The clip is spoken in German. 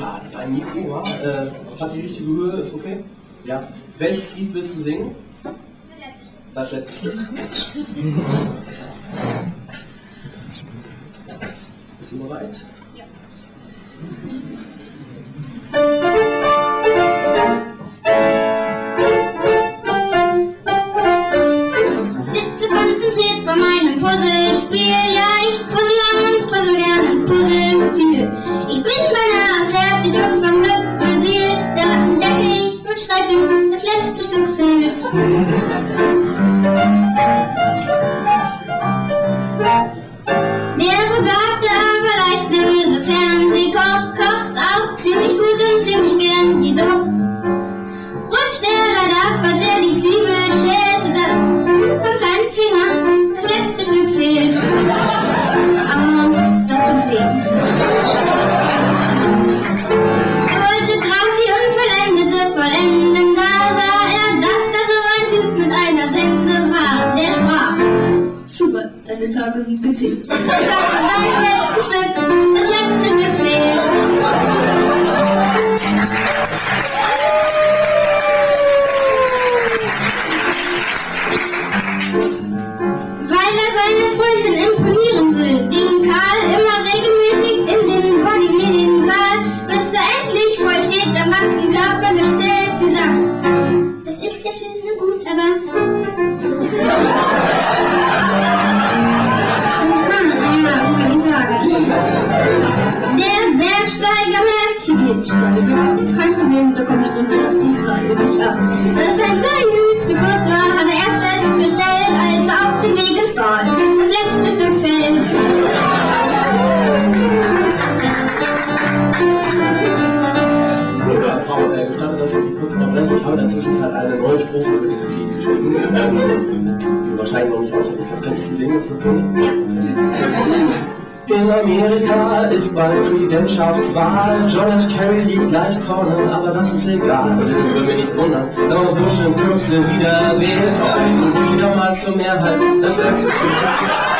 klar, dein Mikro, ja, äh, hat die richtige Höhe, ist okay? Ja. Welches Lied willst du singen? Das letzte Stück. Bist du bereit? Ja. Thank you. Deine Tage sind gezählt. Sag von deinem letzten Stück, das letzte Stück fehlt. Weil er seine Freundin imponieren will, ging Karl immer Der Bergsteiger merkt, hier geht's steil bergauf. Kein Problem, da komm ich runter, ich seil mich ab. Dass sein Seil zu kurz war, hat er erst festgestellt, als er auf dem Weg ins Dorf das letzte Stück fällt. Oder Frau, äh, gestatte, dass ich kurz unterbreche. Ich habe in der Zwischenzeit eine neue Strophe für dieses Lied geschrieben. Die wahrscheinlich noch nicht auswendig kannst. Kann ich sie singen? Ist das okay? In Amerika ist bald Präsidentschaftswahl. John F. Kerry liegt leicht vorne, aber das ist egal. Das würde mich nicht wundern, wenn Bush in Kürze wieder wählt. Wenn wieder mal zur Mehrheit das letzte Stück.